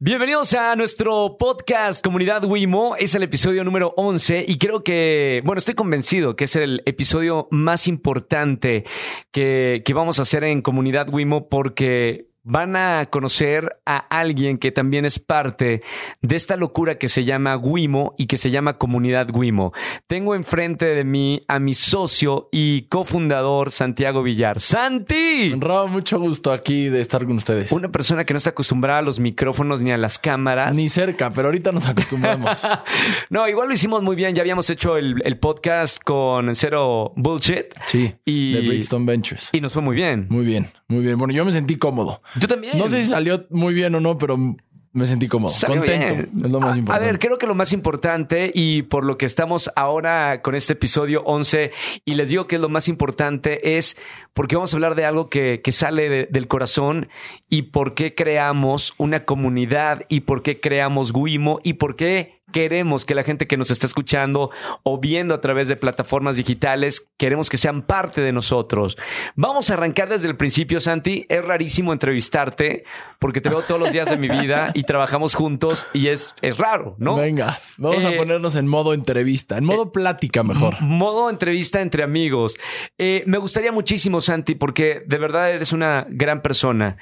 Bienvenidos a nuestro podcast Comunidad Wimo. Es el episodio número 11 y creo que, bueno, estoy convencido que es el episodio más importante que, que vamos a hacer en Comunidad Wimo porque van a conocer a alguien que también es parte de esta locura que se llama Wimo y que se llama Comunidad Wimo. Tengo enfrente de mí a mi socio y cofundador Santiago Villar. ¡Santi! Raúl, mucho gusto aquí de estar con ustedes. Una persona que no está acostumbrada a los micrófonos ni a las cámaras. Ni cerca, pero ahorita nos acostumbramos. no, igual lo hicimos muy bien. Ya habíamos hecho el, el podcast con Cero Bullshit. Sí. Y, de Brixton Ventures. Y nos fue muy bien. Muy bien, muy bien. Bueno, yo me sentí cómodo. Yo también. No sé si salió muy bien o no, pero me sentí cómodo. Salió Contento. bien. Es lo más A- importante. A ver, creo que lo más importante y por lo que estamos ahora con este episodio 11 y les digo que es lo más importante es porque vamos a hablar de algo que, que sale de- del corazón y por qué creamos una comunidad y por qué creamos Guimo y por qué queremos que la gente que nos está escuchando o viendo a través de plataformas digitales, queremos que sean parte de nosotros. Vamos a arrancar desde el principio, Santi. Es rarísimo entrevistarte porque te veo todos los días de mi vida y trabajamos juntos y es, es raro, ¿no? Venga, vamos Eh, a ponernos en modo entrevista, en modo plática mejor. Modo entrevista entre amigos. Eh, me gustaría muchísimo, Santi, porque de verdad eres una gran persona.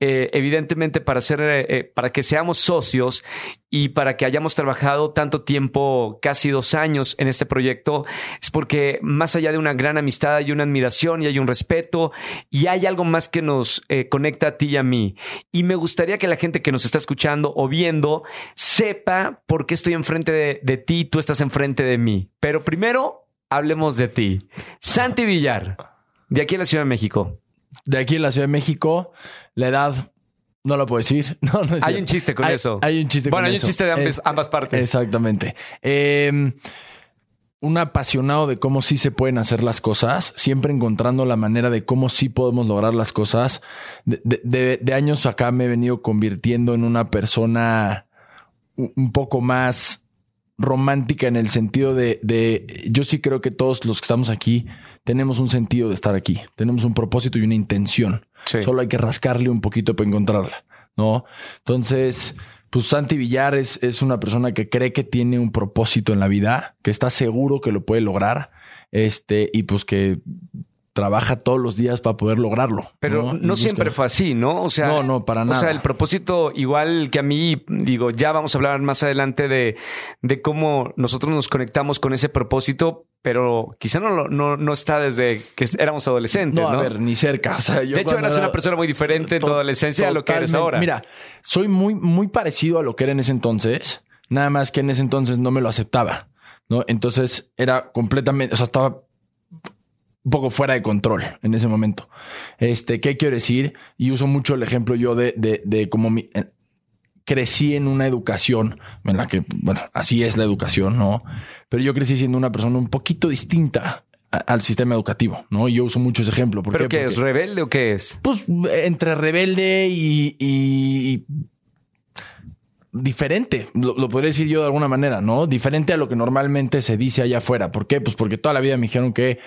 Eh, evidentemente, para ser, eh, eh, para que seamos socios y para que hayamos trabajado tanto tiempo, casi dos años en este proyecto, es porque más allá de una gran amistad hay una admiración y hay un respeto y hay algo más que nos eh, conecta a ti y a mí. Y me gustaría que la gente que nos está escuchando o viendo sepa por qué estoy enfrente de, de ti, tú estás enfrente de mí. Pero primero, hablemos de ti. Santi Villar, de aquí en la Ciudad de México. De aquí en la Ciudad de México, la edad no la puedo decir. No, no es Hay un chiste con Hay- eso. Hay un chiste Bueno, con hay eso. un chiste de ambas, Es- ambas partes. Exactamente. Eh, un apasionado de cómo sí se pueden hacer las cosas, siempre encontrando la manera de cómo sí podemos lograr las cosas. De, de- de- de años acá me he venido convirtiendo en una persona un un poco más romántica en el sentido de, de- yo sí creo que todos los que estamos aquí tenemos un sentido de estar aquí, tenemos un propósito y una intención. Solo hay que rascarle un poquito para encontrarla, ¿no? Entonces, pues Santi Villar es, es una persona que cree que tiene un propósito en la vida, que está seguro que lo puede lograr, este, y pues que trabaja todos los días para poder lograrlo. Pero no, siempre fue así, ¿no? O sea, No, no, para O nada. sea, el propósito, igual que a mí, digo, ya vamos a hablar más adelante de, de cómo nosotros nos conectamos con ese propósito, pero quizá no, no, no está desde que éramos adolescentes, No, ¿no? a ver, ni cerca. O sea, yo de hecho, eras era- una persona muy diferente en tu adolescencia a lo que eres ahora. Mira, soy muy, muy parecido a lo que era en ese entonces, nada más que en ese entonces no me lo aceptaba, ¿no? Entonces era completamente, o sea, estaba un poco fuera de control en ese momento. Este, ¿qué quiero decir? Y uso mucho el ejemplo yo de, de, de cómo mi- eh, crecí en una educación en la que, bueno, así es la educación, ¿no? Pero yo crecí siendo una persona un poquito distinta a- al sistema educativo, ¿no? Y yo uso mucho ese ejemplo. ¿Por ¿Pero qué? qué es? ¿Rebelde o qué es? pues entre rebelde y, y diferente, lo, lo podría decir yo de alguna manera, ¿no? Diferente a lo que normalmente se dice allá afuera. ¿Por qué? Pues porque toda la vida me dijeron que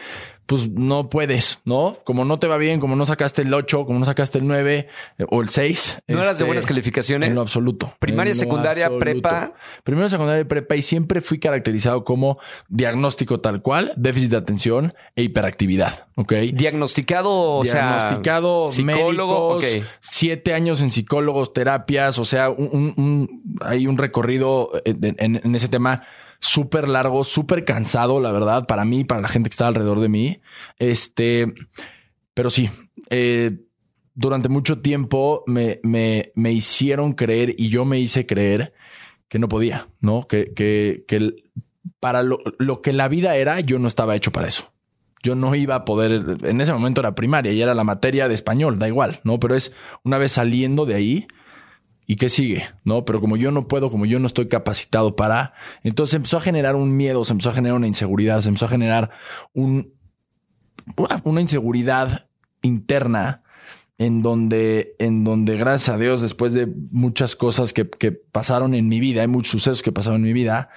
pues no puedes, ¿no? Como no te va bien, como no sacaste el 8, como no sacaste el 9 eh, o el 6. ¿No eras de este, buenas calificaciones? En lo absoluto. Primaria, secundaria, absoluto. prepa. Primero, secundaria y prepa y siempre fui caracterizado como diagnóstico tal cual, déficit de atención e hiperactividad, ¿ok? Diagnosticado, o sea. diagnosticado, psicólogo, médicos, ok. siete años en psicólogos, terapias, o sea, un, un- un- hay un recorrido en, en- en ese tema súper largo, súper cansado, la verdad, para mí, para la gente que está alrededor de mí. Este, pero sí, eh, durante mucho tiempo me, me, me hicieron creer y yo me hice creer que no podía, ¿no? Que, que, que para lo, lo que la vida era, yo no estaba hecho para eso. Yo no iba a poder, en ese momento era primaria y era la materia de español, da igual, ¿no? Pero es una vez saliendo de ahí, ¿y qué sigue? ¿No? Pero como yo no puedo, como yo no estoy capacitado para, entonces empezó a generar un miedo, se empezó a generar una inseguridad, se empezó a generar un, una inseguridad interna en donde, en donde, gracias a Dios, después de muchas cosas que, que pasaron en mi vida, hay muchos sucesos que pasaron en mi vida,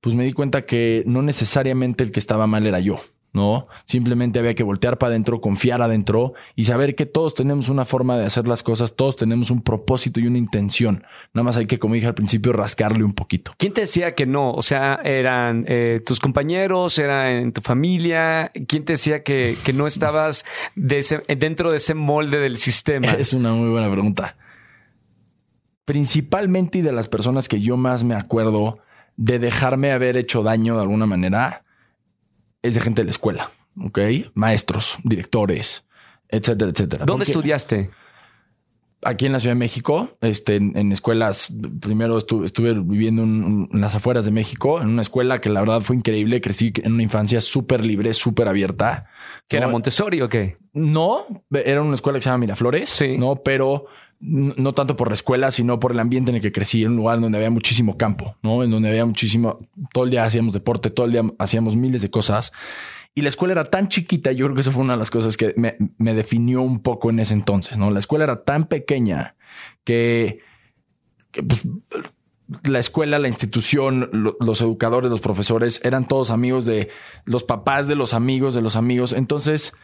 pues me di cuenta que no necesariamente el que estaba mal era yo, ¿no? Simplemente había que voltear para adentro, confiar adentro y saber que todos tenemos una forma de hacer las cosas, todos tenemos un propósito y una intención. Nada más hay que, como dije al principio, rascarle un poquito. ¿Quién te decía que no? O sea, ¿eran eh, tus compañeros? ¿Era en tu familia? ¿Quién te decía que, que no estabas de ese- dentro de ese molde del sistema? Es una muy buena pregunta. Principalmente y de las personas que yo más me acuerdo de dejarme haber hecho daño de alguna manera, es de gente de la escuela, ¿ok? Maestros, directores, etcétera, etcétera. ¿Dónde Porque estudiaste? Aquí en la Ciudad de México, este, en, en escuelas, primero estu- estuve viviendo en, un- en las afueras de México, en una escuela que la verdad fue increíble, crecí en una infancia súper libre, súper abierta. ¿Que era. Montessori o qué? No, era una escuela que se llama Miraflores, Sí. no, pero no tanto por la escuela, sino por el ambiente en el que crecí, en un lugar donde había muchísimo campo, ¿no? En donde había muchísimo, todo el día hacíamos deporte, todo el día hacíamos miles de cosas. Y la escuela era tan chiquita, yo creo que eso fue una de las cosas que me, definió un poco en ese entonces, ¿no? La escuela era tan pequeña que, pues, la escuela, la institución, lo- los educadores, los profesores, eran todos amigos de los papás de los amigos de los amigos. Entonces,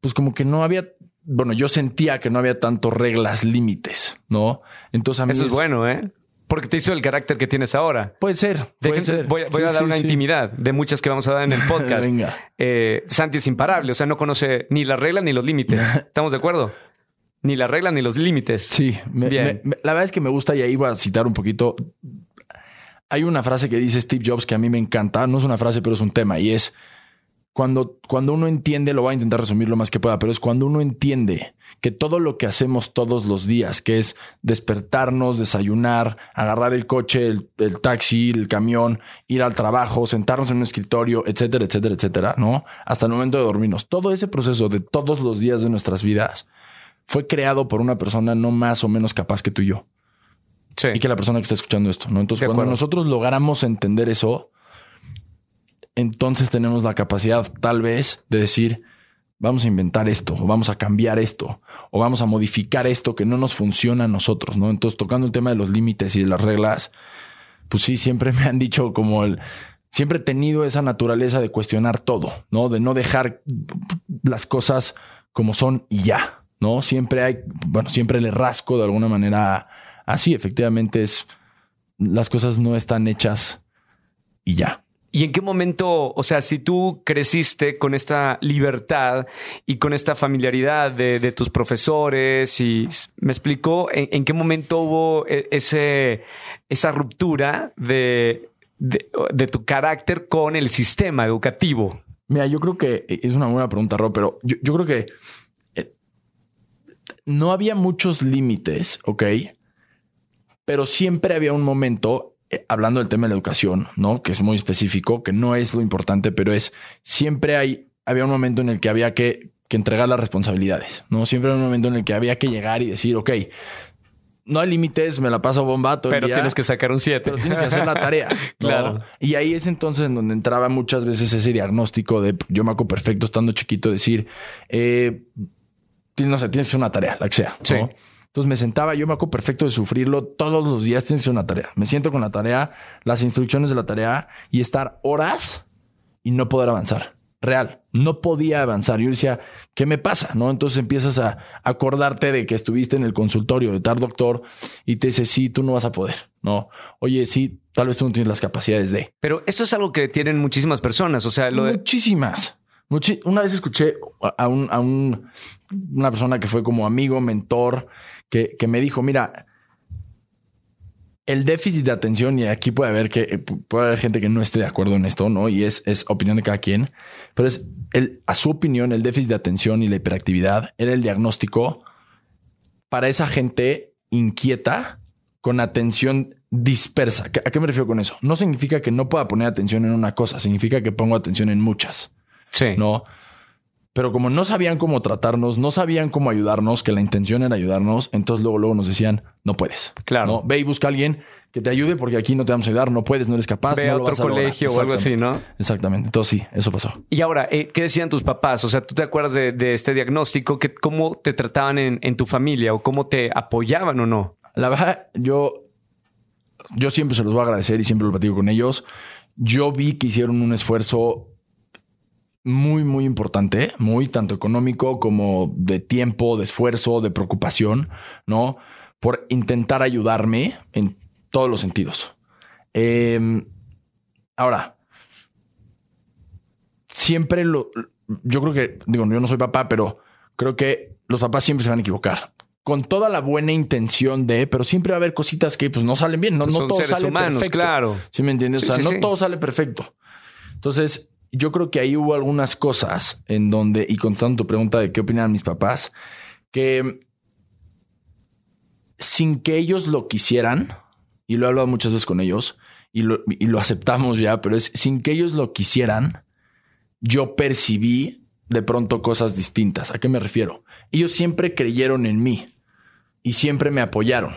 pues como que no había, bueno, yo sentía que no había tanto reglas, límites, ¿no? Entonces a mí Eso es bueno, ¿eh? Porque te hizo el carácter que tienes ahora. Puede ser, puede ser. Voy, voy Sí, a dar sí, una sí. intimidad de muchas que vamos a dar en el podcast. Venga. Eh, Santi es imparable, o sea, no conoce ni las reglas ni los límites. ¿Estamos de acuerdo? Ni las reglas ni los límites. Sí, me- Bien. me- me- la verdad es que me gusta y ahí voy a citar un poquito. Hay una frase que dice Steve Jobs que a mí me encanta, no es una frase, pero es un tema y es cuando, cuando uno entiende, lo voy a intentar resumir lo más que pueda, pero es cuando uno entiende que todo lo que hacemos todos los días, que es despertarnos, desayunar, agarrar el coche, el, el taxi, el camión, ir al trabajo, sentarnos en un escritorio, etcétera, etcétera, etcétera, ¿no? Hasta el momento de dormirnos. Todo ese proceso de todos los días de nuestras vidas fue creado por una persona no más o menos capaz que tú y yo. Sí. Y que la persona que está escuchando esto, ¿no? Entonces, De cuando acuerdo. nosotros logramos entender eso, entonces tenemos la capacidad, tal vez, de decir, vamos a inventar esto, o vamos a cambiar esto, o vamos a modificar esto que no nos funciona a nosotros, ¿no? Entonces, tocando el tema de los límites y de las reglas, pues sí, siempre me han dicho como el. Siempre he tenido esa naturaleza de cuestionar todo, ¿no? De no dejar las cosas como son y ya, ¿no? Siempre hay, bueno, siempre le rasco de alguna manera así, efectivamente es, las cosas no están hechas y ya. ¿Y en qué momento, o sea, si tú creciste con esta libertad y con esta familiaridad de, tus profesores y me explicó en, qué momento hubo e- ese, esa ruptura de, de, tu carácter con el sistema educativo? Mira, yo creo que es una buena pregunta, Rob, pero yo, creo que eh, no había muchos límites, ¿ok? Pero siempre había un momento, hablando del tema de la educación, ¿no? Que es muy específico, que no es lo importante, pero es siempre hay, había un momento en el que había que, que entregar las responsabilidades, ¿no? Siempre había un momento en el que había que llegar y decir, ok, no hay límites, me la paso bomba todo el Pero día, tienes que sacar un 7. pero tienes que hacer la tarea. ¿no? Claro. Y ahí es entonces en donde entraba muchas veces ese diagnóstico de, yo me acuerdo perfecto estando chiquito, decir, eh, no sé, tienes que hacer una tarea, la que sea. ¿no? Entonces me sentaba, yo me acuerdo perfecto de sufrirlo todos los días, tienes una tarea. Me siento con la tarea, las instrucciones de la tarea y estar horas y no poder avanzar. Real, no podía avanzar. Yo decía, ¿qué me pasa? ¿No? Entonces empiezas a acordarte de que estuviste en el consultorio de tal doctor y te dice, sí, tú no vas a poder. No, oye, sí, tal vez tú no tienes las capacidades de. Pero esto es algo que tienen muchísimas personas. O sea, lo de, Muchísimas. Una vez escuché a, un, a un- una persona que fue como amigo, mentor, que, que me dijo, mira, el déficit de atención, y aquí puede haber que pu- puede haber gente que no esté de acuerdo en esto, ¿no? Y es, es opinión de cada quien, pero es el, a su opinión, el déficit de atención y la hiperactividad era el diagnóstico para esa gente inquieta con atención dispersa. ¿Qué- ¿A qué me refiero con eso? No significa que no pueda poner atención en una cosa, significa que pongo atención en muchas. Sí. ¿no? Pero como no sabían cómo tratarnos, no sabían cómo ayudarnos, que la intención era ayudarnos, entonces luego, luego nos decían, no puedes. Claro. ¿no? Ve y busca a alguien que te ayude porque aquí no te vamos a ayudar, no puedes, no eres capaz. Ve no a otro vas a lograr". colegio o algo así, ¿no? Exactamente. Entonces sí, eso pasó. Y ahora, eh, ¿qué decían tus papás? O sea, ¿tú te acuerdas de, de este diagnóstico? ¿Qué- ¿Cómo te trataban en, en tu familia o cómo te apoyaban o no? La verdad, yo, yo siempre se los voy a agradecer y siempre lo platico con ellos. Yo vi que hicieron un esfuerzo muy, muy importante, muy tanto económico como de tiempo, de esfuerzo, de preocupación, ¿no? Por intentar ayudarme en todos los sentidos. Em, ahora, siempre lo, yo creo que, digo, yo no soy papá, pero creo que los papás siempre se van a equivocar. Con toda la buena intención de, pero siempre va a haber cositas que pues no salen bien. No, no todo sale perfecto. Claro. ¿Sí me entiendes? o sea, no todo sale perfecto. Entonces, yo creo que ahí hubo algunas cosas en donde, y contestando tu pregunta de qué opinan mis papás, que sin que ellos lo quisieran, y lo he hablado muchas veces con ellos, y lo, aceptamos ya, pero es sin que ellos lo quisieran, yo percibí de pronto cosas distintas. ¿A qué me refiero? Ellos siempre creyeron en mí y siempre me apoyaron.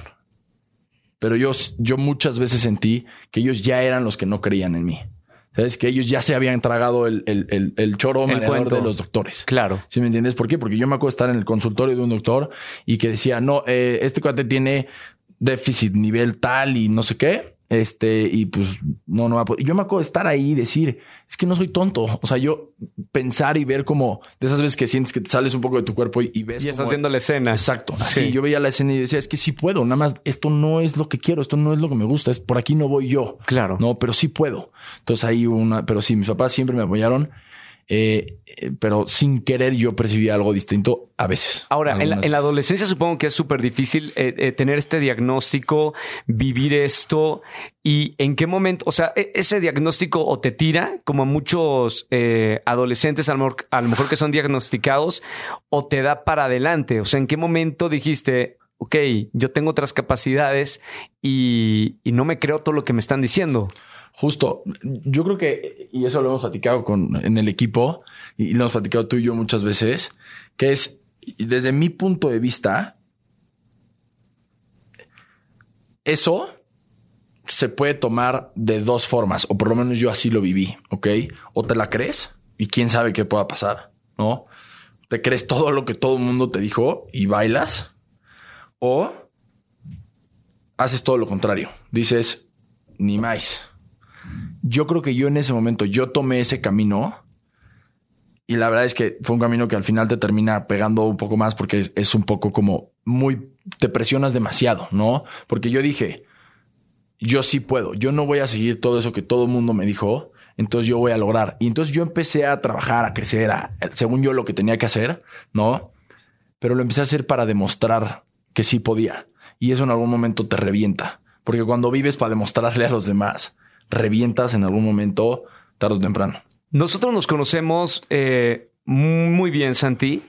Pero yo, yo muchas veces sentí que ellos ya eran los que no creían en mí. ¿Sabes? Que ellos ya se habían tragado el, el, el, choro de los doctores. Claro. ¿Sí me entiendes? ¿Por qué? Porque yo me acuerdo estar en el consultorio de un doctor y que decía, no, eh, este cuate tiene déficit nivel tal y no sé qué. Este, y pues no, no va a poder. Yo me acuerdo de estar ahí y decir, es que no soy tonto. O sea, yo pensar y ver como de esas veces que sientes que te sales un poco de tu cuerpo y, ves. Y estás viendo la escena. Exacto. Así yo veía la escena y decía, es que sí puedo. Nada más, esto no es lo que quiero, esto no es lo que me gusta, es por aquí no voy yo. Claro. No, pero sí puedo. Entonces ahí una, pero sí, mis papás siempre me apoyaron. Eh, eh, pero sin querer yo percibía algo distinto a veces. Ahora, en la, adolescencia supongo que es súper difícil eh, tener este diagnóstico, vivir esto y en qué momento, o sea, e, ese diagnóstico o te tira, como muchos adolescentes a lo, mejor, que son diagnosticados, o te da para adelante. O sea, en qué momento dijiste, ok, yo tengo otras capacidades y, y no me creo todo lo que me están diciendo. Justo, yo creo que, y eso lo hemos platicado con, en el equipo, y lo hemos platicado tú y yo muchas veces, que es, desde mi punto de vista, eso se puede tomar de dos formas, o por lo menos yo así lo viví, ¿ok? O te la crees y quién sabe qué pueda pasar, ¿no? Te crees todo lo que todo el mundo te dijo y bailas, o haces todo lo contrario. Dices, ni más yo creo que yo en ese momento, yo tomé ese camino y la verdad es que fue un camino que al final te termina pegando un poco más porque es, un poco como muy, te presionas demasiado, ¿no? Porque yo dije, yo sí puedo, yo no voy a seguir todo eso que todo el mundo me dijo, entonces yo voy a lograr. Y entonces yo empecé a trabajar, a crecer, según yo lo que tenía que hacer, ¿no? Pero lo empecé a hacer para demostrar que sí podía. Y eso en algún momento te revienta. Porque cuando vives para demostrarle a los demás revientas en algún momento, tarde o temprano. Nosotros nos conocemos eh, muy bien, Santi,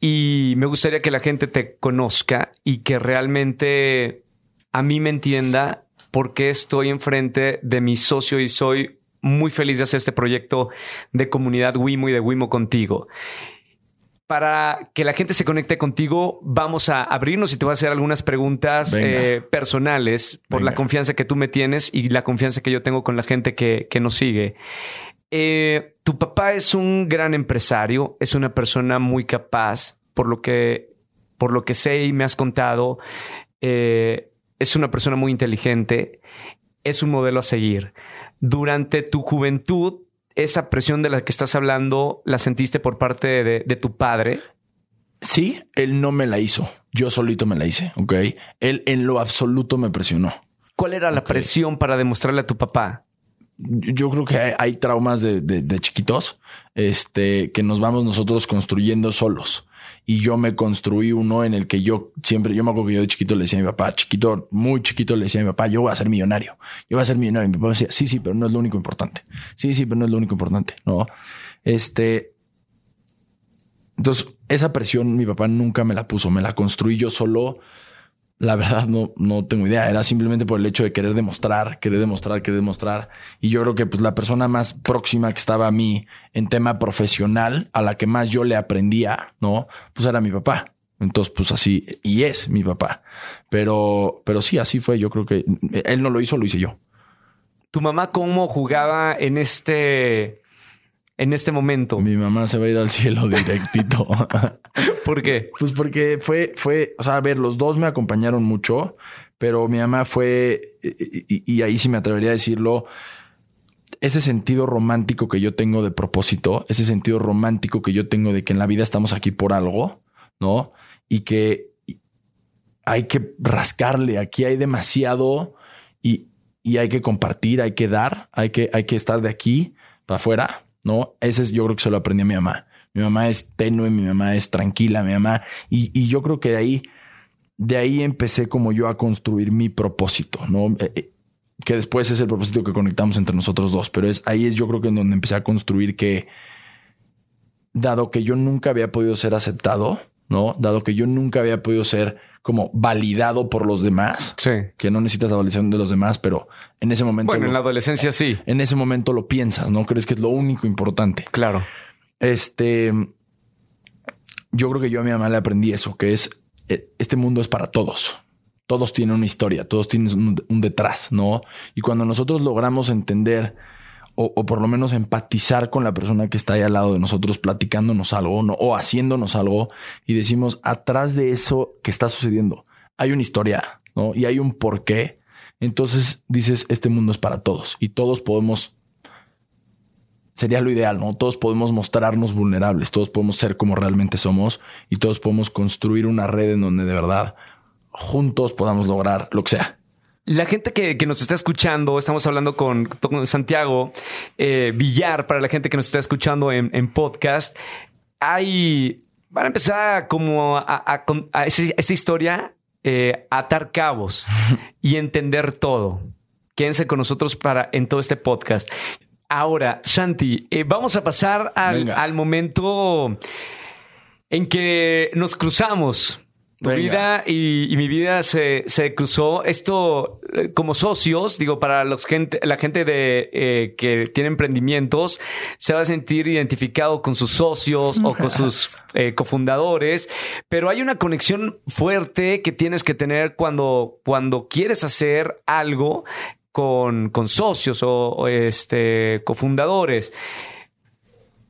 y me gustaría que la gente te conozca y que realmente a mí me entienda por qué estoy enfrente de mi socio y soy muy feliz de hacer este proyecto de comunidad Wimo y de Wimo contigo para que la gente se conecte contigo, vamos a abrirnos y te voy a hacer algunas preguntas eh, personales por la confianza que tú me tienes y la confianza que yo tengo con la gente que, nos sigue. Eh, tu papá es un gran empresario, es una persona muy capaz, por lo que, por lo que sé y me has contado, eh, es una persona muy inteligente, es un modelo a seguir. Durante tu juventud, esa presión de la que estás hablando la sentiste por parte de, tu padre? Sí, él no me la hizo. Yo solito me la hice, ¿ok? Él en lo absoluto me presionó. ¿Cuál era la presión para demostrarle a tu papá? Yo creo que hay, traumas de, de, chiquitos este, que nos vamos nosotros construyendo solos y yo me construí uno en el que yo siempre, yo me acuerdo que yo de chiquito le decía a mi papá, chiquito, muy chiquito le decía a mi papá, yo voy a ser millonario, yo voy a ser millonario. Y mi papá decía, sí, sí, pero no es lo único importante. Sí, sí, pero no es lo único importante. No, este, entonces esa presión mi papá nunca me la puso, me la construí yo solo la verdad no, no tengo idea. Era simplemente por el hecho de querer demostrar, querer demostrar, querer demostrar. Y yo creo que pues la persona más próxima que estaba a mí en tema profesional, a la que más yo le aprendía, ¿no? Pues era mi papá. Entonces, pues así, y es mi papá. Pero, pero sí, así fue. Yo creo que él no lo hizo, lo hice yo. ¿Tu mamá cómo jugaba en este en este momento? Mi mamá se va a ir al cielo directito. ¿Por qué? Pues porque fue, fue, o sea, a ver, los dos me acompañaron mucho, pero mi mamá fue, y, ahí sí me atrevería a decirlo, ese sentido romántico que yo tengo de propósito, ese sentido romántico que yo tengo de que en la vida estamos aquí por algo, ¿no? Y que hay que rascarle, aquí hay demasiado y, y hay que compartir, hay que dar, hay que, hay que estar de aquí para afuera, ¿no? Ese es, yo creo que se lo aprendí a mi mamá. Mi mamá es tenue, mi mamá es tranquila, mi mamá, y, y yo creo que de ahí, de ahí empecé como yo a construir mi propósito, ¿no? Eh, eh, que después es el propósito que conectamos entre nosotros dos, pero es ahí es yo creo que en donde empecé a construir que, dado que yo nunca había podido ser aceptado, ¿no? Dado que yo nunca había podido ser como validado por los demás, Sí. que no necesitas la validación de los demás, pero en ese momento, Bueno, en lo- la adolescencia sí, en ese momento lo piensas, ¿no? Crees que es lo único importante. claro. Este, yo creo que yo a mi mamá le aprendí eso, que es, eh, este mundo es para todos. Todos tienen una historia, todos tienen un, un detrás, ¿no? Y cuando nosotros logramos entender o, o por lo menos empatizar con la persona que está ahí al lado de nosotros platicándonos algo o haciéndonos algo y decimos, atrás de eso que está sucediendo, hay una historia, ¿no? Y hay un porqué. Entonces dices, este mundo es para todos y todos podemos sería lo ideal, ¿no? Todos podemos mostrarnos vulnerables, todos podemos ser como realmente somos y todos podemos construir una red en donde de verdad juntos podamos lograr lo que sea. La gente que, que nos está escuchando, estamos hablando con, con Santiago eh, Villar, para la gente que nos está escuchando en, en podcast, hay, van a empezar como a, a- a- a ese- esa historia, eh, a atar cabos y entender todo. Quédense con nosotros para en todo este podcast. Ahora, Santi, eh, vamos a pasar al momento en que nos cruzamos. Tu Venga. vida y, y mi vida se, se cruzó. Esto eh, como socios, digo, para los gente, la gente de eh, que tiene emprendimientos, se va a sentir identificado con sus socios o con sus eh, cofundadores, pero hay una conexión fuerte que tienes que tener cuando, cuando quieres hacer algo con, con socios o, o, este cofundadores,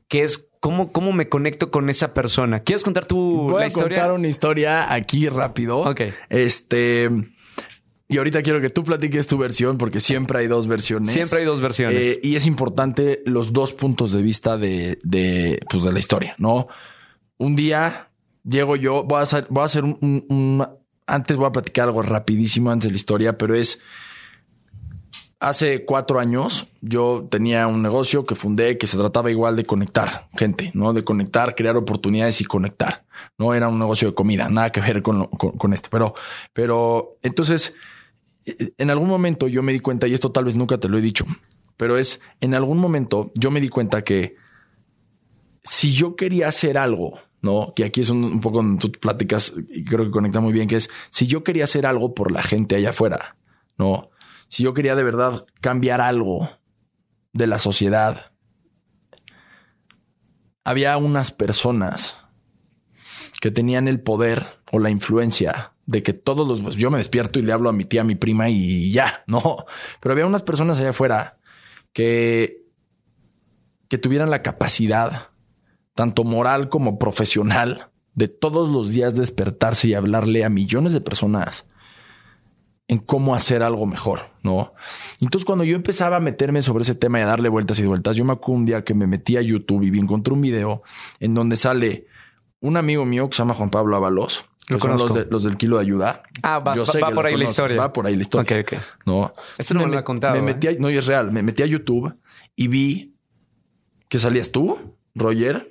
que es cómo, cómo me conecto con esa persona. ¿Quieres contar tú Voy la a historia? contar una historia aquí rápido. Ok. Este, y ahorita quiero que tú platiques tu versión porque siempre hay dos versiones. Siempre hay dos versiones. Eh, y es importante los dos puntos de vista de, de, pues de la historia, ¿no? Un día llego yo, voy a hacer, voy a hacer un, un- un- antes voy a platicar algo rapidísimo antes de la historia, pero es hace cuatro años yo tenía un negocio que fundé que se trataba igual de conectar gente, ¿no? De conectar, crear oportunidades y conectar. No era un negocio de comida, nada que ver con, lo- con, esto. Pero, pero entonces, en algún momento yo me di cuenta, y esto tal vez nunca te lo he dicho, pero es en algún momento yo me di cuenta que si yo quería hacer algo, ¿no? Que aquí es un, un poco donde tú platicas y creo que conecta muy bien, que es si yo quería hacer algo por la gente allá afuera, ¿no? Si yo quería de verdad cambiar algo de la sociedad, había unas personas que tenían el poder o la influencia de que todos los pues, yo me despierto y le hablo a mi tía, a mi prima y ya, no. Pero había unas personas allá afuera que que tuvieran la capacidad tanto moral como profesional de todos los días despertarse y hablarle a millones de personas en cómo hacer algo mejor, ¿no? Entonces cuando yo empezaba a meterme sobre ese tema y a darle vueltas y vueltas, yo me acuerdo un día que me metí a YouTube y encontré un video en donde sale un amigo mío que se llama Juan Pablo Avalos, que Lo son los, de- los del kilo de ayuda. Ah, va- Yo va- sé va que por ahí la historia. Va por ahí la historia. No. Esto no me lo ha contado, Me ¿eh? metí a- no, y es real. Me metí a YouTube y vi que salías tú, Roger,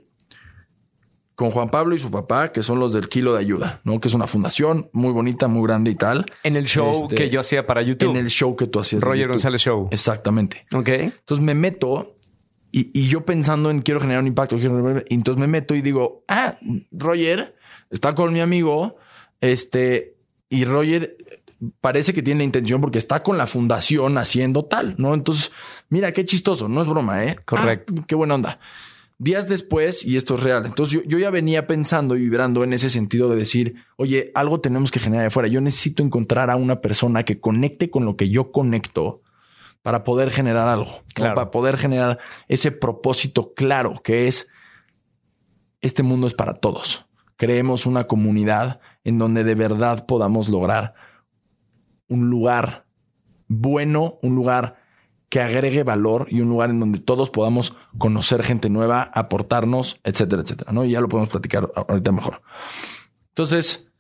con Juan Pablo y su papá, que son los del Kilo de Ayuda, ¿no? Que es una fundación muy bonita, muy grande y tal. En el show Este, que yo hacía para YouTube. En el show que tú hacías. Roger. González Show. Exactamente. Ok. Entonces me meto y, y yo pensando en quiero generar un impacto, generar- y entonces me meto y digo, ah, Roger está con mi amigo, este, y Roger parece que tiene la intención porque está con la fundación haciendo tal, ¿no? Entonces, mira, qué chistoso, no es broma, ¿eh? Correcto. Ah, qué buena onda. Días después, y esto es real, entonces yo, yo ya venía pensando y vibrando en ese sentido de decir, oye, algo tenemos que generar de afuera. Yo necesito encontrar a una persona que conecte con lo que yo conecto para poder generar algo, para poder generar ese propósito claro que es este mundo es para todos. Creemos una comunidad en donde de verdad podamos lograr un lugar bueno, un lugar que agregue valor y un lugar en donde todos podamos conocer gente nueva, aportarnos, etcétera, etcétera, ¿no? Y ya lo podemos platicar ahorita mejor. Entonces,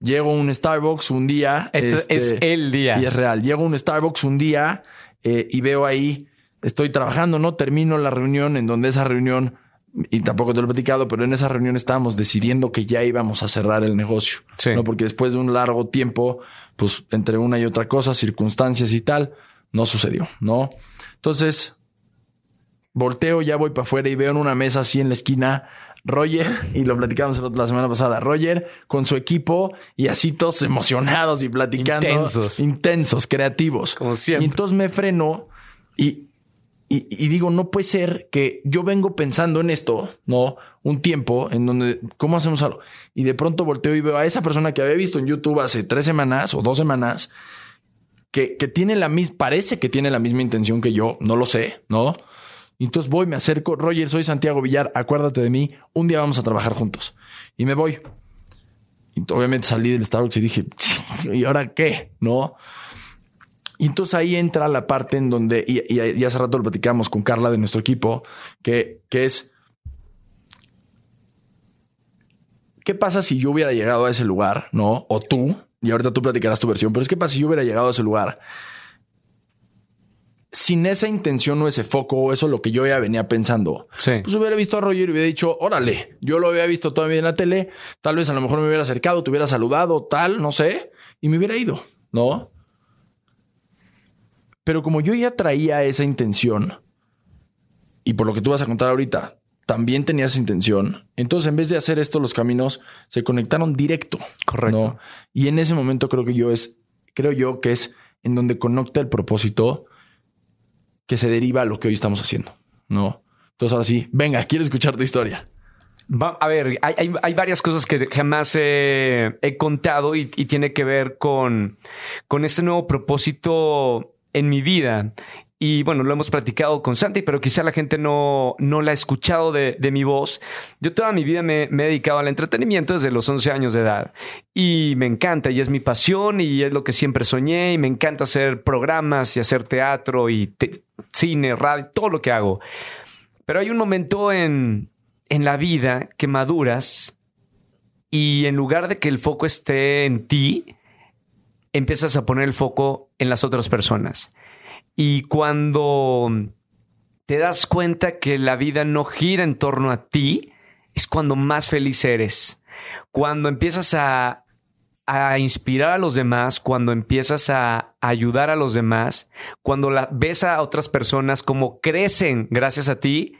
llego a un Starbucks un día. Este, es el día. Y es real. Llego a un Starbucks un día eh, y veo ahí, estoy trabajando, ¿no? Termino la reunión en donde esa reunión, y tampoco te lo he platicado, pero en esa reunión estábamos decidiendo que ya íbamos a cerrar el negocio. Sí. ¿no? Porque después de un largo tiempo, pues entre una y otra cosa, circunstancias y tal, no sucedió, ¿no? Entonces, volteo, ya voy para afuera y veo en una mesa así en la esquina Roger, y lo platicamos la semana pasada, Roger con su equipo y así todos emocionados y platicando. Intensos. Intensos, creativos. Como siempre. Y entonces me freno y, y, y digo, no puede ser que yo vengo pensando en esto, ¿no? Un tiempo en donde, ¿cómo hacemos algo? Y de pronto volteo y veo a esa persona que había visto en YouTube hace tres semanas o dos semanas, que, que tiene la misma, parece que tiene la misma intención que yo, no lo sé, ¿no? Entonces voy, me acerco, Roger, soy Santiago Villar, acuérdate de mí, un día vamos a trabajar juntos. Y me voy. Y obviamente salí del Starbucks y dije, ¿y ahora qué? ¿No? Y entonces ahí entra la parte en donde, y, y, y hace rato lo platicamos con Carla de nuestro equipo, que, que es, ¿qué pasa si yo hubiera llegado a ese lugar, no? O tú, y ahorita tú platicarás tu versión, pero es qué pasa si yo hubiera llegado a ese lugar sin esa intención o ese foco o eso lo que yo ya venía pensando, Sí. pues hubiera visto a Roger y hubiera dicho, órale, yo lo había visto todavía en la tele, tal vez a lo mejor me hubiera acercado, te hubiera saludado, tal, no sé, y me hubiera ido, ¿no? Pero como yo ya traía esa intención, y por lo que tú vas a contar ahorita, también tenía esa intención, entonces en vez de hacer esto, los caminos se conectaron directo. Correcto. ¿no? Y en ese momento creo que yo es, creo yo que es en donde conecta el propósito que se deriva a lo que hoy estamos haciendo, ¿no? Entonces ahora sí, venga, quiero escuchar tu historia. Va- a ver, hay, hay- hay varias cosas que jamás he, he contado y, y tiene que ver con, con este nuevo propósito en mi vida. Y bueno, lo hemos platicado con Santi, pero quizá la gente no, no la ha escuchado de, de mi voz. Yo toda mi vida me, me he dedicado al entretenimiento desde los 11 años de edad. Y me encanta, y es mi pasión, y es lo que siempre soñé, y me encanta hacer programas y hacer teatro y te- cine, radio, todo lo que hago. Pero hay un momento en, en la vida que maduras y en lugar de que el foco esté en ti, empiezas a poner el foco en las otras personas. Y cuando te das cuenta que la vida no gira en torno a ti, es cuando más feliz eres. Cuando empiezas a, a inspirar a los demás, cuando empiezas a ayudar a los demás, cuando la, ves a otras personas como crecen gracias a ti,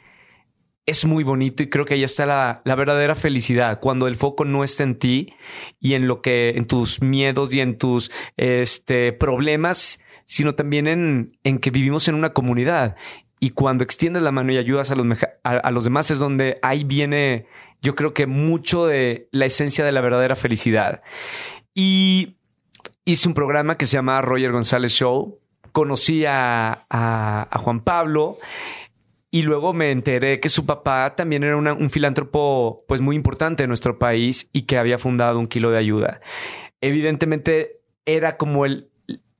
es muy bonito y creo que ahí está la, la verdadera felicidad, cuando el foco no está en ti y en lo que, en tus miedos y en tus este, problemas, sino también en, en que vivimos en una comunidad. Y cuando extiendes la mano y ayudas a los, a, los demás es donde ahí viene, yo creo que mucho de la esencia de la verdadera felicidad. Y hice un programa que se llama Roger González Show. Conocí a, a- Juan Pablo y luego me enteré que su papá también era un filántropo pues muy importante en nuestro país y que había fundado un kilo de ayuda. Evidentemente era como el,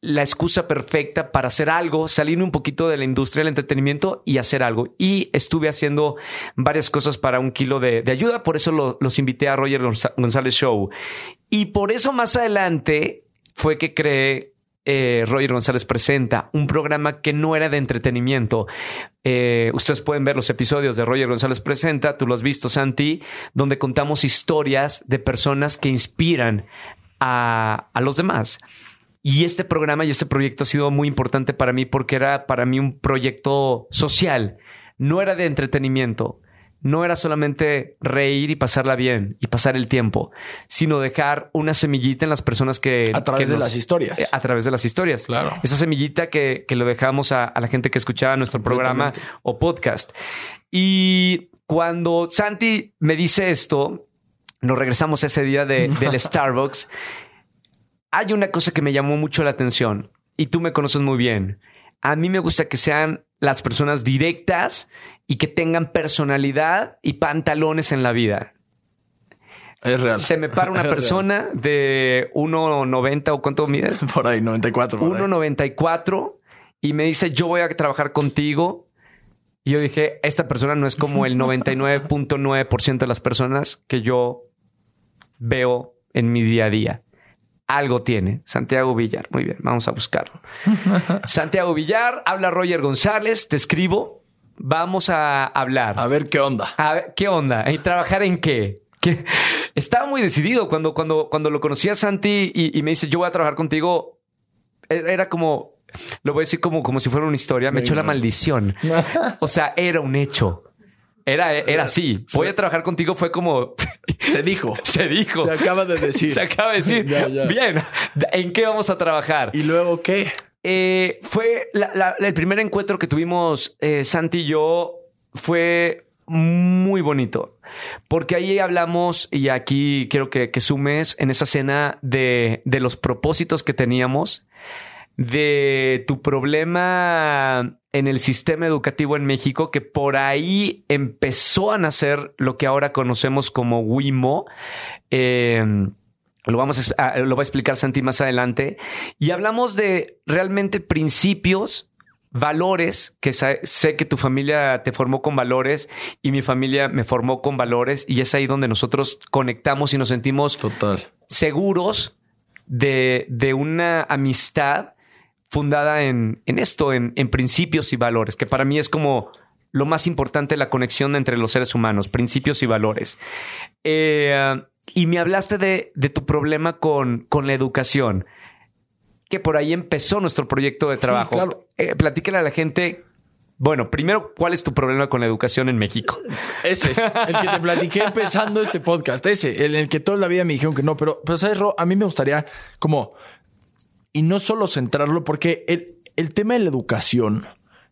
la excusa perfecta para hacer algo, salirme un poquito de la industria del entretenimiento y hacer algo. Y estuve haciendo varias cosas para un kilo de, ayuda, por eso lo- los invité a Roger González Show. Y por eso más adelante fue que creé eh, Roger González Presenta, un programa que no era de entretenimiento. Eh, ustedes pueden ver los episodios de Roger González Presenta, tú lo has visto, Santi, donde contamos historias de personas que inspiran a los demás. Y este programa y este proyecto ha sido muy importante para mí porque era para mí un proyecto social. No era de entretenimiento. No era solamente reír y pasarla bien y pasar el tiempo, sino dejar una semillita en las personas que... A través que de las historias. eh, A través de las historias. Claro. Esa semillita que, que lo dejamos a, a la gente que escuchaba nuestro programa o podcast. Y cuando Santi me dice esto, nos regresamos ese día de- del Starbucks. Hay una cosa que me llamó mucho la atención y tú me conoces muy bien. A mí me gusta que sean las personas directas y que tengan personalidad y pantalones en la vida. Es real. Se me para una Es real. persona de 1,90 o cuánto mides. Por ahí, 94. por ahí. 1,94 y me dice, yo voy a trabajar contigo. Y yo dije, esta persona no es como el 99.9% de las personas que yo veo en mi día a día. Algo tiene. Santiago Villar. Muy bien, vamos a buscarlo. Santiago Villar, habla Roger González, te escribo. Vamos a hablar. A ver qué onda. A ver, ¿qué onda? ¿Y trabajar en qué? ¿Qué? Estaba muy decidido cuando, cuando, cuando lo conocí a Santi y, y me dice, yo voy a trabajar contigo. e- Era como, lo voy a decir como, como si fuera una historia. Me echó la maldición. O sea, era un hecho. Era, era así. Voy a trabajar contigo fue como Se dijo. se dijo. Se acaba de decir. Se acaba de decir. Ya, ya. Bien. ¿En qué vamos a trabajar? ¿Y luego qué? Eh, fue la- la- el primer encuentro que tuvimos eh, Santi y yo fue muy bonito. Porque ahí hablamos, y aquí quiero que, que sumes en esa cena de, de los propósitos que teníamos, de tu problema en el sistema educativo en México, que por ahí empezó a nacer lo que ahora conocemos como WIMO. Eh, lo, vamos a, ah, lo va a explicar Santi más adelante. Y hablamos de realmente principios, valores, que sé que tu familia te formó con valores y mi familia me formó con valores. Y es ahí donde nosotros conectamos y nos sentimos Total. seguros de, de una amistad fundada en, en esto, en, en principios y valores, que para mí es como lo más importante, la conexión entre los seres humanos, principios y valores. Eh, y me hablaste de, de tu problema con, con la educación, que por ahí empezó nuestro proyecto de trabajo. claro. Eh, platícale a la gente, bueno, primero, ¿cuál es tu problema con la educación en México? Ese, el que te platiqué empezando este podcast, ese, el, el que toda la vida me dijeron que no, pero, pero sabes, Ro, a mí me gustaría como, y no solo centrarlo, porque el, el tema de la educación,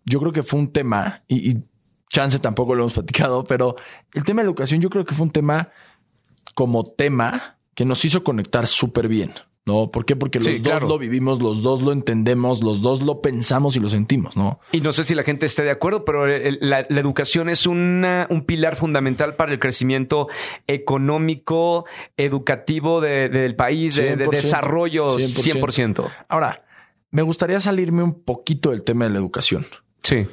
yo creo que fue un tema, y, y chance tampoco lo hemos platicado, pero el tema de la educación yo creo que fue un tema como tema que nos hizo conectar súper bien. ¿No? ¿Por qué? Porque los Sí, dos claro. lo vivimos, los dos lo entendemos, los dos lo pensamos y lo sentimos, ¿no? Y no sé si la gente esté de acuerdo, pero el- la, la educación es una- un pilar fundamental para el crecimiento económico, educativo de- del país, de, de 100%, desarrollo 100%. 100%. Ahora, me gustaría salirme un poquito del tema de la educación. Sí.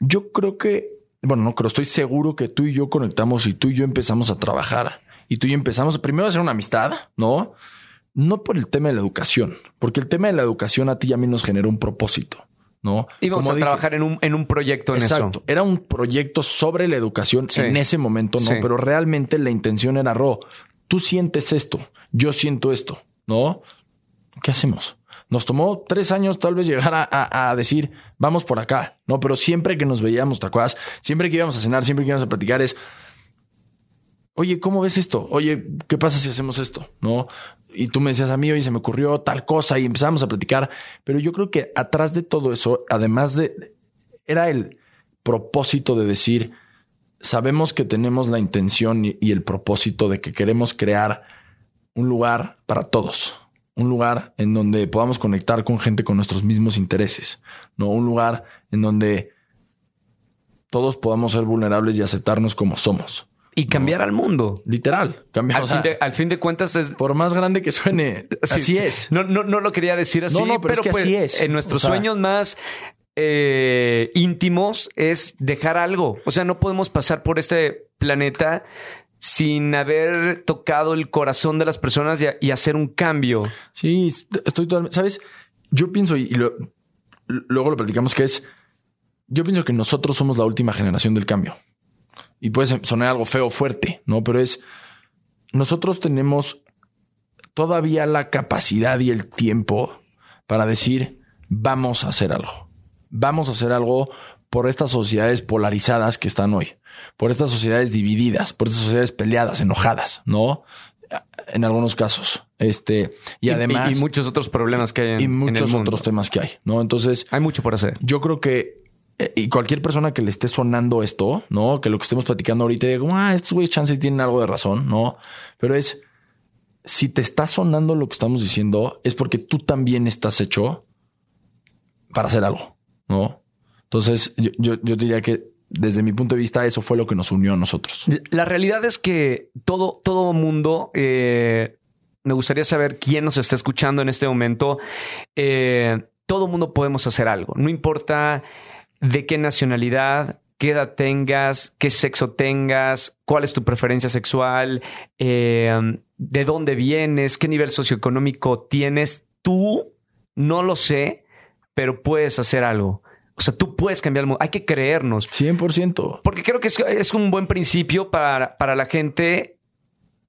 Yo creo que, bueno, no creo, estoy seguro que tú y yo conectamos y tú y yo empezamos a trabajar y tú y yo empezamos primero a hacer una amistad, ¿no? No por el tema de la educación, porque el tema de la educación a ti y a mí nos generó un propósito, ¿no? Íbamos Como a dije, trabajar en un, en un proyecto en Exacto. eso. Era un proyecto sobre la educación Sí. en ese momento, ¿no? Sí. Pero realmente la intención era, Ro, tú sientes esto, yo siento esto, ¿no? ¿Qué hacemos? Nos tomó tres años tal vez llegar a, a- a decir, vamos por acá, ¿no? Pero siempre que nos veíamos, ¿te acuerdas? Siempre que íbamos a cenar, siempre que íbamos a platicar es, oye, ¿cómo ves esto? Oye, ¿qué pasa si hacemos esto? ¿No? Y tú me decías a mí, oye, se me ocurrió tal cosa y empezamos a platicar. Pero yo creo que atrás de todo eso, además de, era el propósito de decir, sabemos que tenemos la intención y, y el propósito de que queremos crear un lugar para todos, un lugar en donde podamos conectar con gente con nuestros mismos intereses, no un lugar en donde todos podamos ser vulnerables y aceptarnos como somos. Y cambiar al mundo. Literal, cambiamos. Al fin, de, al fin de cuentas es... por más grande que suene, sí, así sí. es. No, no, no lo quería decir así, pero es que pues, así es. en nuestros O sea- sueños más eh, íntimos es dejar algo. O sea, no podemos pasar por este planeta sin haber tocado el corazón de las personas y, y hacer un cambio. Sí, est- estoy totalmente. Sabes, yo pienso y, y lo- luego lo platicamos que es. Yo pienso que nosotros somos la última generación del cambio. Y puede sonar algo feo, fuerte, ¿no? Pero es. Nosotros tenemos todavía la capacidad y el tiempo para decir, vamos a hacer algo. Vamos a hacer algo por estas sociedades polarizadas que están hoy, por estas sociedades divididas, por estas sociedades peleadas, enojadas, ¿no? En algunos casos. Este, y, además, Y, muchos otros problemas que hay en, y en el muchos mundo. otros temas que hay, ¿no? Entonces, Hay mucho por hacer. yo creo que y cualquier persona que le esté sonando esto, ¿no? Que lo que estemos platicando ahorita diga, ah, estos güeyes chance tienen algo de razón, ¿no? Pero es, si te está sonando lo que estamos diciendo, es porque tú también estás hecho para hacer algo, ¿no? Entonces, yo, yo, yo diría que desde mi punto de vista, eso fue lo que nos unió a nosotros. La realidad es que todo, todo mundo, eh, me gustaría saber quién nos está escuchando en este momento. Eh, todo mundo podemos hacer algo. No importa de qué nacionalidad, qué edad tengas, qué sexo tengas, cuál es tu preferencia sexual, eh, de dónde vienes, qué nivel socioeconómico tienes. Tú no lo sé, pero puedes hacer algo. O sea, tú puedes cambiar el mundo. Hay que creernos. 100%. Porque creo que es, un buen principio para, para la gente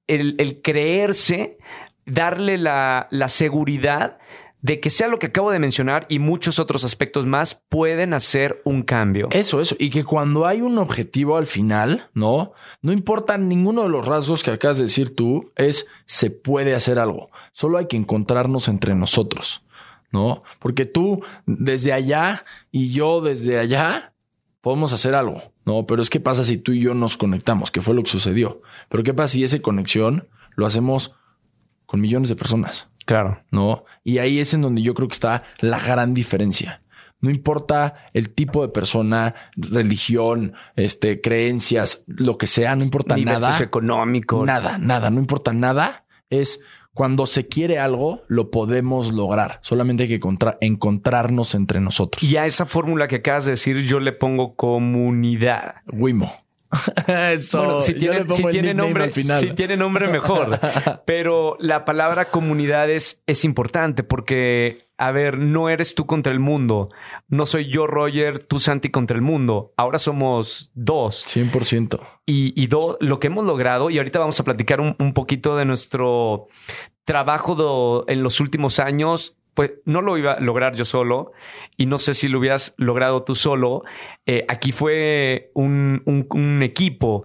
el, el creerse, darle la, la seguridad de que sea lo que acabo de mencionar y muchos otros aspectos más pueden hacer un cambio. Eso, eso. Y que cuando hay un objetivo al final, ¿no? No importa ninguno de los rasgos que acabas de decir tú, es se puede hacer algo. Solo hay que encontrarnos entre nosotros, ¿no? Porque tú desde allá y yo desde allá podemos hacer algo, ¿no? Pero es que pasa si tú y yo nos conectamos, que fue lo que sucedió. Pero qué pasa si esa conexión lo hacemos con millones de personas. Claro. ¿No? Y ahí es en donde yo creo que está la gran diferencia. No importa el tipo de persona, religión, este, creencias, lo que sea, no importa Nivel nada. socioeconómico. Nada, nada, no importa nada. Es cuando se quiere algo, lo podemos lograr. Solamente hay que encontrar- encontrarnos entre nosotros. Y a esa fórmula que acabas de decir, yo le pongo comunidad. Wimo. Eso, Bueno, si yo tiene, le pongo si el tiene nickname nombre, al final. si tiene nombre mejor. Pero la palabra comunidad es, es importante porque, a ver, no eres tú contra el mundo. No soy yo, Roger, tú, Santi, contra el mundo. Ahora somos dos. 100%. Y, y do- lo que hemos logrado, y ahorita vamos a platicar un, un poquito de nuestro trabajo do- en los últimos años, pues no lo iba a lograr yo solo y no sé si lo hubieras logrado tú solo. Eh, aquí fue un, un- un equipo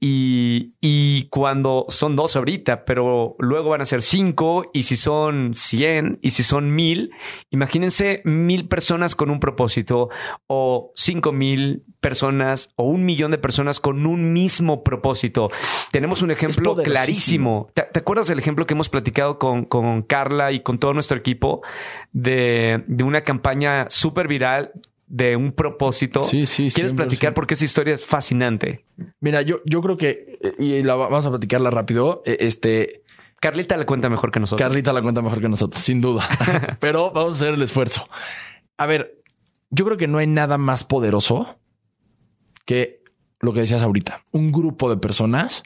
y, y cuando son dos ahorita, pero luego van a ser cinco y si son cien y si son mil, imagínense mil personas con un propósito o cinco mil personas o un millón de personas con un mismo propósito. Tenemos un ejemplo clarísimo. ¿Te, te acuerdas del ejemplo que hemos platicado con, con Carla y con todo nuestro equipo de, de una campaña súper viral de un propósito? Sí, sí, ¿Quieres 100%. platicar? Porque esa historia es fascinante. Mira, yo, yo creo que, y la, vamos a platicarla rápido. eh, Este, Carlita la cuenta mejor que nosotros. Carlita la cuenta mejor que nosotros, sin duda. Pero vamos a hacer el esfuerzo. A ver, yo creo que no hay nada más poderoso que lo que decías ahorita. Un grupo de personas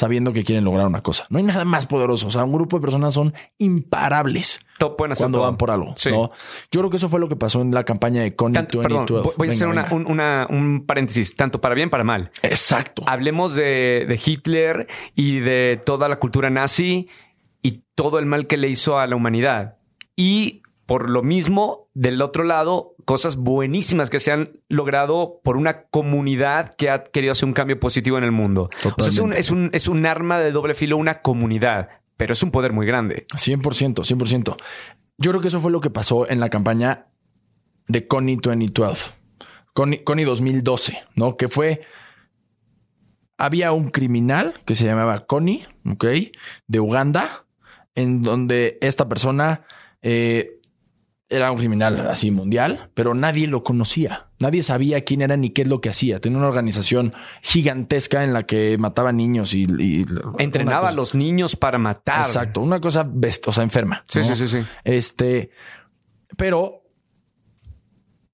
sabiendo que quieren lograr una cosa. No hay nada más poderoso. O sea, un grupo de personas son imparables To- pueden hacer cuando todo. van por algo. Sí. ¿no? Yo creo que eso fue lo que pasó en la campaña de Connie Tanto- perdón, 2012. voy- a hacer una- un, una- un paréntesis, tanto para bien para mal. Exacto. Hablemos de, de Hitler y de toda la cultura nazi y todo el mal que le hizo a la humanidad. Y por lo mismo, del otro lado, cosas buenísimas que se han logrado por una comunidad que ha querido hacer un cambio positivo en el mundo. O sea, es, un, es, un, es un arma de doble filo, una comunidad, pero es un poder muy grande. 100%, 100%. Yo creo que eso fue lo que pasó en la campaña de Connie 2012. Connie, Connie 2012, ¿no? Que fue... Había un criminal que se llamaba Connie, ¿ok? De Uganda, en donde esta persona eh, era un criminal así mundial, pero nadie lo conocía. Nadie sabía quién era ni qué es lo que hacía. Tenía una organización gigantesca en la que mataba niños y... y Entrenaba a los niños para matar. Exacto, una cosa best, o sea, enferma. Sí, ¿no? sí, sí, sí. Este, pero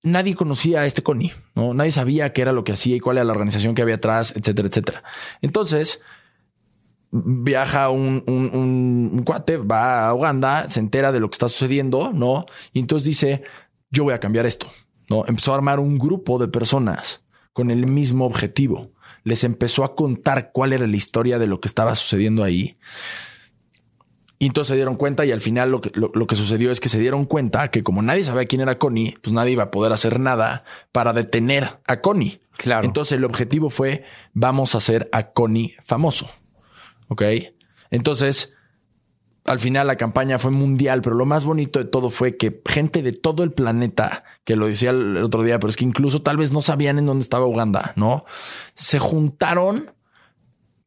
nadie conocía a este Connie, ¿no? Nadie sabía qué era lo que hacía y cuál era la organización que había atrás, etcétera, etcétera. Entonces, viaja un, un, un- un cuate, va a Uganda, se entera de lo que está sucediendo, ¿no? Y entonces dice, yo voy a cambiar esto, ¿no? Empezó a armar un grupo de personas con el mismo objetivo. Les empezó a contar cuál era la historia de lo que estaba sucediendo ahí. Y entonces se dieron cuenta y al final lo que, lo, lo que sucedió es que se dieron cuenta que como nadie sabía quién era Connie, pues nadie iba a poder hacer nada para detener a Connie. Claro. Entonces el objetivo fue vamos a hacer a Connie famoso. ¿Ok? Entonces, al final la campaña fue mundial, pero lo más bonito de todo fue que gente de todo el planeta, que lo decía el otro día, pero es que incluso tal vez no sabían en dónde estaba Uganda, ¿no? Se juntaron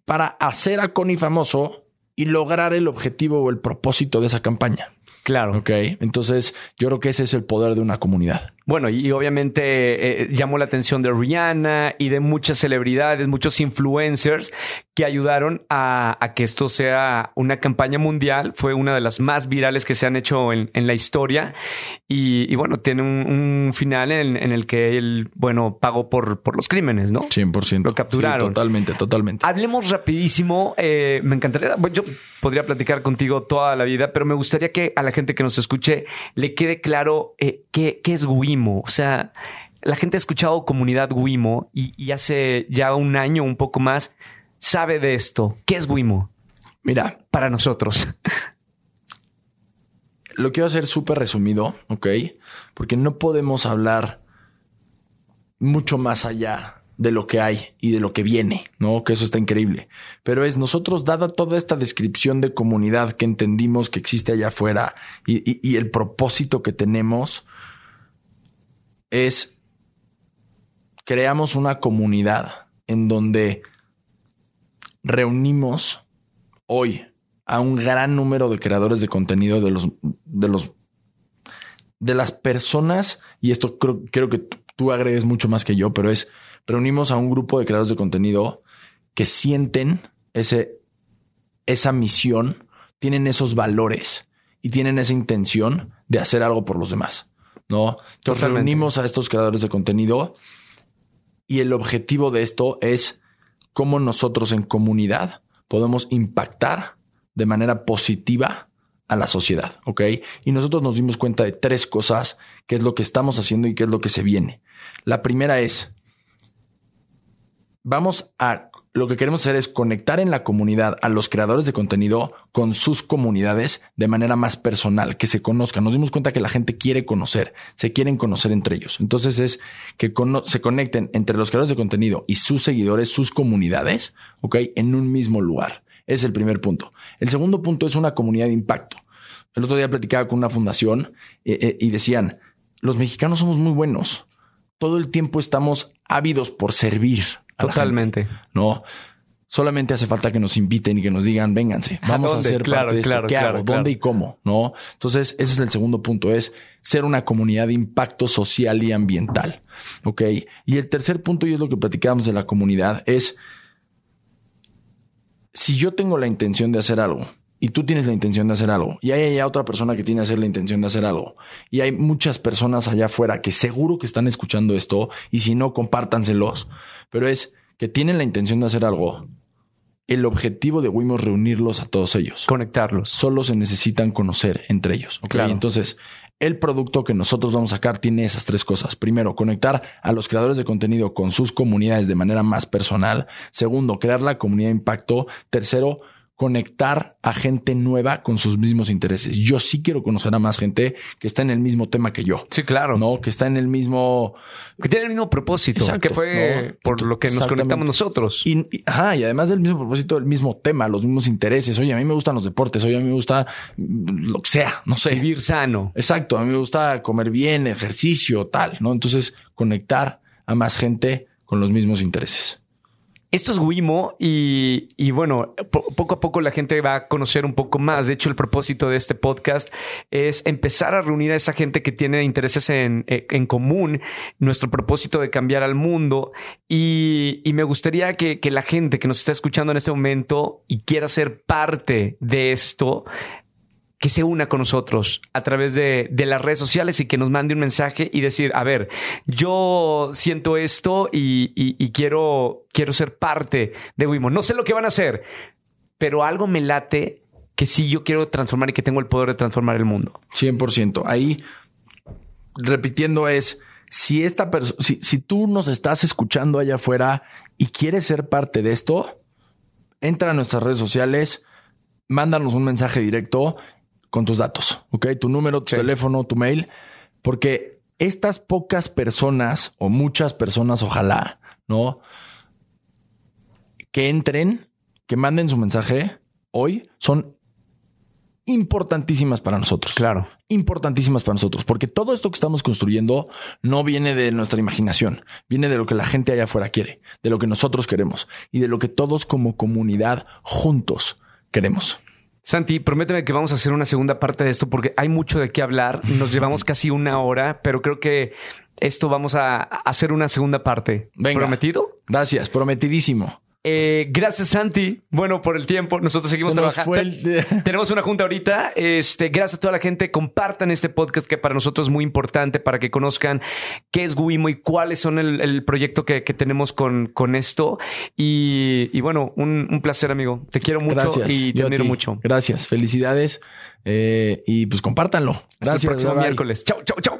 para hacer a Connie famoso y lograr el objetivo o el propósito de esa campaña. Claro. Ok. Entonces, yo creo que ese es el poder de una comunidad. Bueno, y obviamente eh, llamó la atención de Rihanna y de muchas celebridades, muchos influencers que ayudaron a, que esto sea una campaña mundial. Fue una de las más virales que se han hecho en, la historia. Y, bueno, tiene un, final en, el que él, bueno, pagó por, por los crímenes, ¿no? 100%. Lo capturaron. totalmente, totalmente. Hablemos rapidísimo. Eh, me encantaría, yo podría platicar contigo toda la vida, pero me gustaría que a la gente que nos escuche le quede claro eh, qué, qué es Wimo. O sea, la gente ha escuchado comunidad Wimo y, hace ya un año, un poco más, sabe de esto. ¿Qué es Wimo? Mira, para nosotros. Lo quiero hacer súper resumido, ¿ok? Porque no podemos hablar mucho más allá de lo que hay y de lo que viene, ¿no? Que eso está increíble. Pero es nosotros, dada toda esta descripción de comunidad que entendimos que existe allá afuera y, y el propósito que tenemos, es creamos una comunidad en donde reunimos hoy a un gran número de creadores de contenido de los de los de las personas y esto creo, creo que tú agregues mucho más que yo, pero es reunimos a un grupo de creadores de contenido que sienten ese, esa misión, tienen esos valores y tienen esa intención de hacer algo por los demás. ¿No? Entonces reunimos a estos creadores de contenido y el objetivo de esto es cómo nosotros en comunidad podemos impactar de manera positiva a la sociedad, ¿ok? Y nosotros nos dimos cuenta de tres cosas, qué es lo que estamos haciendo y qué es lo que se viene. La primera es, vamos a, lo que queremos hacer es conectar en la comunidad a los creadores de contenido con sus comunidades de manera más personal, que se conozcan. Nos dimos cuenta que la gente quiere conocer, se quieren conocer entre ellos. Entonces es que se conecten entre los creadores de contenido y sus seguidores, sus comunidades, ok, en un mismo lugar. Es el primer punto. El segundo punto es una comunidad de impacto. El otro día platicaba con una fundación eh, eh, y decían, los mexicanos somos muy buenos. Todo el tiempo estamos ávidos por servir Totalmente. no, solamente hace falta que nos inviten y que nos digan, vénganse, vamos a hacer parte de esto. ¿Qué hago? ¿Dónde y cómo? No. Entonces, ese es el segundo punto, es ser una comunidad de impacto social y ambiental. Ok. Y el tercer punto, y es lo que platicábamos de la comunidad, es si yo tengo la intención de hacer algo y tú tienes la intención de hacer algo y hay otra persona que tiene hacer la intención de hacer algo y hay muchas personas allá afuera que seguro que están escuchando esto y si no, compártanselos pero es que tienen la intención de hacer algo. El objetivo de Wimo es reunirlos a todos ellos. Conectarlos. Solo se necesitan conocer entre ellos. Claro. Entonces, el producto que nosotros vamos a sacar tiene esas tres cosas. Primero, conectar a los creadores de contenido con sus comunidades de manera más personal. Segundo, crear la comunidad de impacto. Tercero, conectar a gente nueva con sus mismos intereses. Yo sí quiero conocer a más gente que está en el mismo tema que yo. Sí, claro. No, que está en el mismo... Que tiene el mismo propósito. Exacto, que fue por lo que nos conectamos nosotros. Y, ajá, y además del mismo propósito, el mismo tema, los mismos intereses. Oye, a mí me gustan los deportes. Oye, a mí me gusta lo que sea, no sé. Vivir sano. Exacto. A mí me gusta comer bien, ejercicio, tal, ¿no? Entonces, conectar a más gente con los mismos intereses. Esto es Wimo y, bueno, poco a poco la gente va a conocer un poco más. De hecho, el propósito de este podcast es empezar a reunir a esa gente que tiene intereses en, en común, nuestro propósito de cambiar al mundo. Y, me gustaría que, que la gente que nos está escuchando en este momento y quiera ser parte de esto, que se una con nosotros a través de, las redes sociales y que nos mande un mensaje y decir, a ver, yo siento esto y, quiero, quiero ser parte de Wimo. No sé lo que van a hacer, pero algo me late que sí yo quiero transformar y que tengo el poder de transformar el mundo. 100%. Ahí, repitiendo es, si esta persona, si, si tú nos estás escuchando allá afuera y quieres ser parte de esto, entra a nuestras redes sociales, mándanos un mensaje directo con tus datos, ¿ok? Tu número, tu teléfono, tu mail, porque estas pocas personas o muchas personas, ojalá, ¿no? Que entren, que manden su mensaje hoy, son importantísimas para nosotros. Claro. Importantísimas para nosotros, porque todo esto que estamos construyendo no viene de nuestra imaginación, viene de lo que la gente allá afuera quiere, de lo que nosotros queremos y de lo que todos como comunidad juntos queremos. Santi, prométeme que vamos a hacer una segunda parte de esto porque hay mucho de qué hablar. Nos llevamos casi una hora, pero creo que esto vamos a hacer una segunda parte. Venga. ¿Prometido? Gracias, prometidísimo. Eh, gracias, Santi. Bueno, por el tiempo. Nosotros seguimos Se nos trabajando. el- Tenemos una junta ahorita. Este, gracias a toda la gente. Compartan este podcast que para nosotros es muy importante para que conozcan qué es Guimo y cuáles son el, el proyecto que, que tenemos con, con esto. Y, y bueno, un, un placer, amigo. Te quiero mucho Gracias. y te yo admiro mucho. Gracias, felicidades. Eh, y pues compártanlo. Hasta el próximo bye bye. miércoles. Chau, chau, chau.